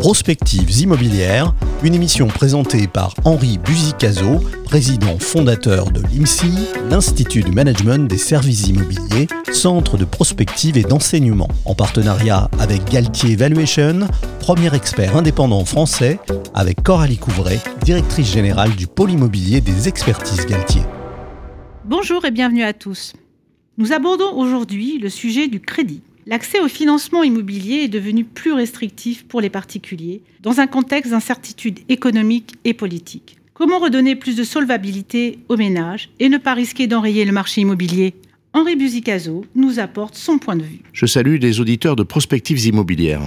Prospectives immobilières, une émission présentée par Henri Buzicazo, président fondateur de l'IMSI, l'Institut du Management des Services Immobiliers, centre de prospective et d'enseignement, en partenariat avec Galtier Valuation, premier expert indépendant français, avec Coralie Couvray, directrice générale du pôle immobilier des expertises Galtier. Bonjour et bienvenue à tous. Nous abordons aujourd'hui le sujet du crédit. L'accès au financement immobilier est devenu plus restrictif pour les particuliers dans un contexte d'incertitude économique et politique. Comment redonner plus de solvabilité aux ménages et ne pas risquer d'enrayer le marché immobilier? Henri Buzicazo nous apporte son point de vue. Je salue les auditeurs de Prospectives immobilières.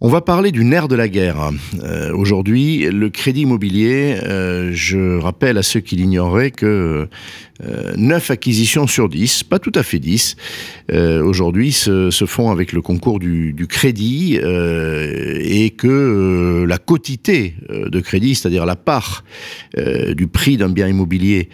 On va parler du nerf de la guerre. Euh, aujourd'hui, le crédit immobilier, euh, je rappelle à ceux qui l'ignoraient que euh, 9 acquisitions sur 10, pas tout à fait 10, euh, aujourd'hui se, font avec le concours du, crédit et que la quotité de crédit, c'est-à-dire la part du prix d'un bien immobilier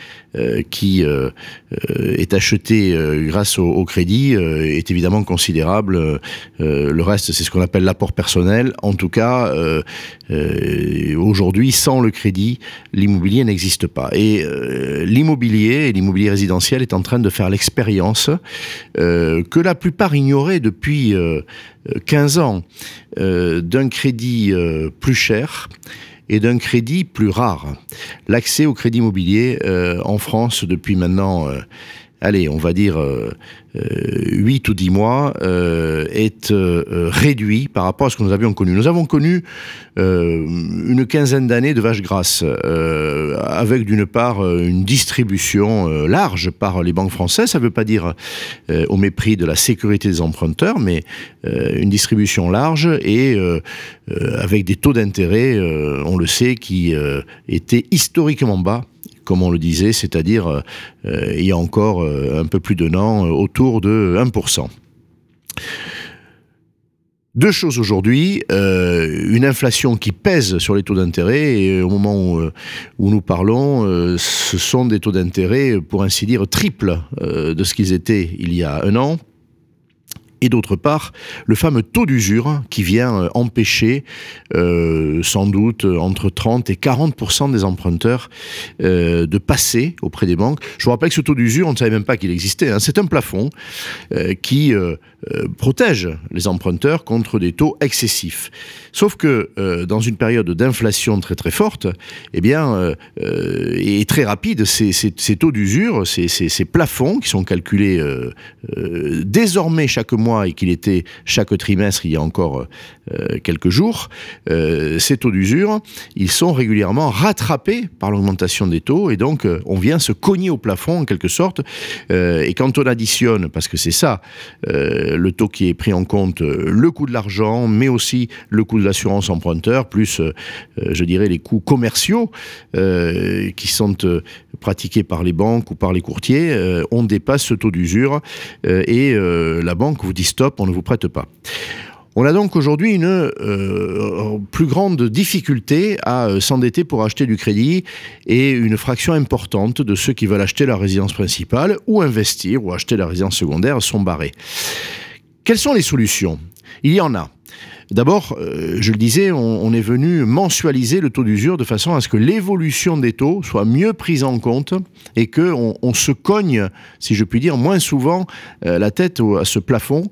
qui est acheté grâce au, au crédit, est évidemment considérable. le reste, c'est ce qu'on appelle l'apport personnel en tout cas, euh, euh, aujourd'hui, sans le crédit, l'immobilier n'existe pas. Et euh, l'immobilier, l'immobilier résidentiel est en train de faire l'expérience que la plupart ignoraient depuis 15 ans d'un crédit plus cher et d'un crédit plus rare. L'accès au crédit immobilier en France depuis maintenant allez, on va dire, euh, 8 euh, ou 10 mois, euh, est euh, réduit par rapport à ce que nous avions connu. Nous avons connu une quinzaine d'années de vaches grasses, avec d'une part une distribution large par les banques françaises, ça ne veut pas dire au mépris de la sécurité des emprunteurs, mais une distribution large et avec des taux d'intérêt, on le sait, qui étaient historiquement bas comme on le disait, c'est-à-dire euh, il y a encore euh, un peu plus d'un an, euh, autour de 1%. Deux choses aujourd'hui, une inflation qui pèse sur les taux d'intérêt et au moment où, nous parlons, ce sont des taux d'intérêt pour ainsi dire triples de ce qu'ils étaient il y a un an et d'autre part le fameux taux d'usure qui vient euh, empêcher euh, sans doute entre 30 et 40% des emprunteurs euh, de passer auprès des banques. Je vous rappelle que ce taux d'usure, on ne savait même pas qu'il existait. Hein. C'est un plafond euh, qui euh, euh, protège les emprunteurs contre des taux excessifs. Sauf que dans une période d'inflation très très forte, eh bien, et très rapide, ces, taux d'usure, ces, plafonds qui sont calculés désormais chaque mois et qu'il était chaque trimestre il y a encore euh, quelques jours, euh, ces taux d'usure, ils sont régulièrement rattrapés par l'augmentation des taux et donc euh, on vient se cogner au plafond en quelque sorte. Et quand on additionne, parce que c'est ça, le taux qui est pris en compte, le coût de l'argent, mais aussi le coût de l'assurance emprunteur, plus, je dirais, les coûts commerciaux qui sont pratiqués par les banques ou par les courtiers, on dépasse ce taux d'usure et la banque vous dit stop, on ne vous prête pas. On a donc aujourd'hui une euh, plus grande difficulté à euh, s'endetter pour acheter du crédit et une fraction importante de ceux qui veulent acheter la résidence principale ou investir ou acheter la résidence secondaire sont barrés. Quelles sont les solutions? Il y en a. D'abord, euh, je le disais, on, est venu mensualiser le taux d'usure de façon à ce que l'évolution des taux soit mieux prise en compte et qu'on on se cogne, si je puis dire, moins souvent euh, la tête à ce plafond.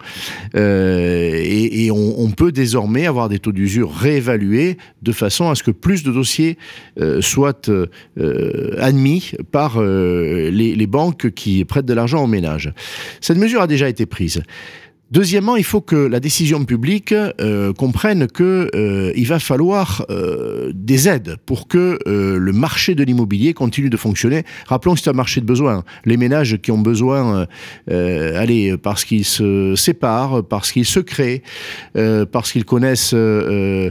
Euh, et, on, peut désormais avoir des taux d'usure réévalués de façon à ce que plus de dossiers soient admis par les banques qui prêtent de l'argent aux ménages. Cette mesure a déjà été prise. Deuxièmement, il faut que la décision publique euh, comprenne que euh, il va falloir euh, des aides pour que euh, le marché de l'immobilier continue de fonctionner. Rappelons que c'est un marché de besoin. Les ménages qui ont besoin, allez, parce qu'ils se séparent, parce qu'ils se créent, parce qu'ils connaissent un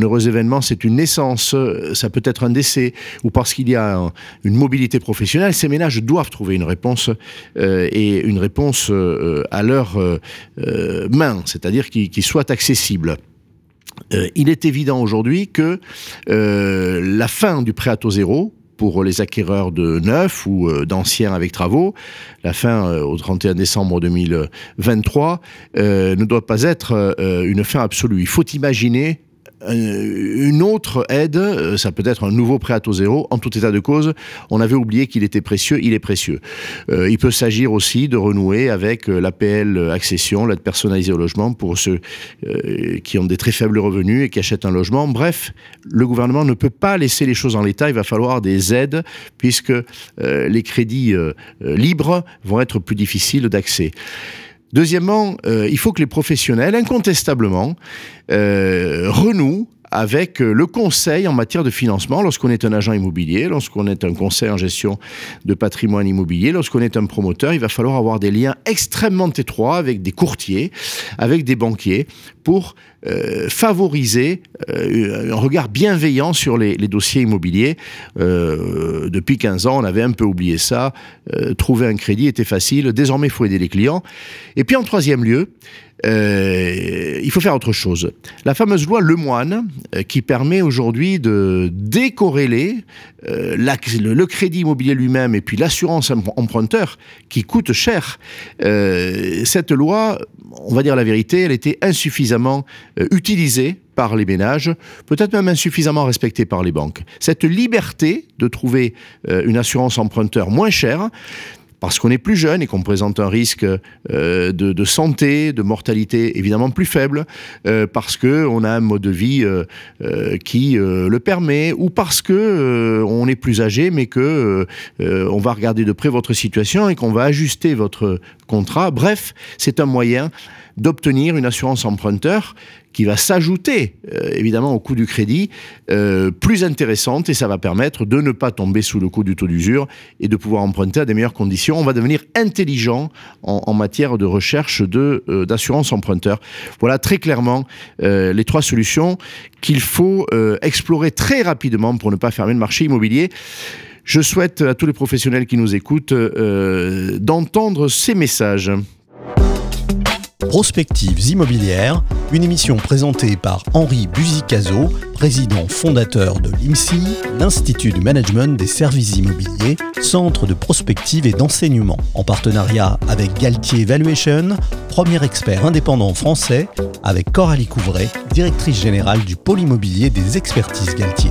heureux événement, c'est une naissance, ça peut être un décès, ou parce qu'il y a un, une mobilité professionnelle, ces ménages doivent trouver une réponse et une réponse à leur euh, main, c'est-à-dire qui, qui soit accessible. Euh, il est évident aujourd'hui que euh, la fin du prêt à taux zéro, pour les acquéreurs de neufs ou d'anciens avec travaux, la fin au 31 décembre 2023, euh, ne doit pas être une fin absolue. Il faut imaginer une autre aide, euh, ça peut être un nouveau prêt à taux zéro. En tout état de cause, on avait oublié qu'il était précieux, il est précieux. Euh, il peut s'agir aussi de renouer avec euh, l'APL accession, l'aide personnalisée au logement pour ceux qui ont des très faibles revenus et qui achètent un logement. Bref, le gouvernement ne peut pas laisser les choses en l'état, il va falloir des aides puisque les crédits libres vont être plus difficiles d'accès. Deuxièmement, euh, il faut que les professionnels, incontestablement, euh, renouent avec euh, le conseil en matière de financement lorsqu'on est un agent immobilier, lorsqu'on est un conseil en gestion de patrimoine immobilier, lorsqu'on est un promoteur, il va falloir avoir des liens extrêmement étroits avec des courtiers, avec des banquiers pour euh, favoriser euh, un regard bienveillant sur les, dossiers immobiliers. depuis 15 ans, on avait un peu oublié ça. trouver un crédit était facile. Désormais, il faut aider les clients. Et puis en troisième lieu, euh, il faut faire autre chose. La fameuse loi Lemoine, euh, qui permet aujourd'hui de décorréler euh, le, crédit immobilier lui-même et puis l'assurance emprunteur, qui coûte cher. cette loi, on va dire la vérité, elle était insuffisamment utilisée par les ménages, peut-être même insuffisamment respectée par les banques. Cette liberté de trouver une assurance emprunteur moins chère, parce qu'on est plus jeune et qu'on présente un risque euh, de, santé, de mortalité évidemment plus faible, euh, parce qu'on a un mode de vie euh, qui le permet, ou parce que on est plus âgé, mais que on va regarder de près votre situation et qu'on va ajuster votre contrat. Bref, c'est un moyen d'obtenir une assurance emprunteur qui va s'ajouter euh, évidemment au coût du crédit, euh, plus intéressante et ça va permettre de ne pas tomber sous le coup du taux d'usure et de pouvoir emprunter à des meilleures conditions. On va devenir intelligent en, matière de recherche de euh, d'assurance emprunteur. Voilà très clairement les trois solutions qu'il faut explorer très rapidement pour ne pas fermer le marché immobilier. Je souhaite à tous les professionnels qui nous écoutent d'entendre ces messages. Prospectives immobilières, une émission présentée par Henri Buzicazo, président fondateur de l'IMSI, l'Institut du Management des Services Immobiliers, centre de prospective et d'enseignement, en partenariat avec Galtier Valuation, premier expert indépendant français, avec Coralie Couvray, directrice générale du pôle immobilier des expertises Galtier.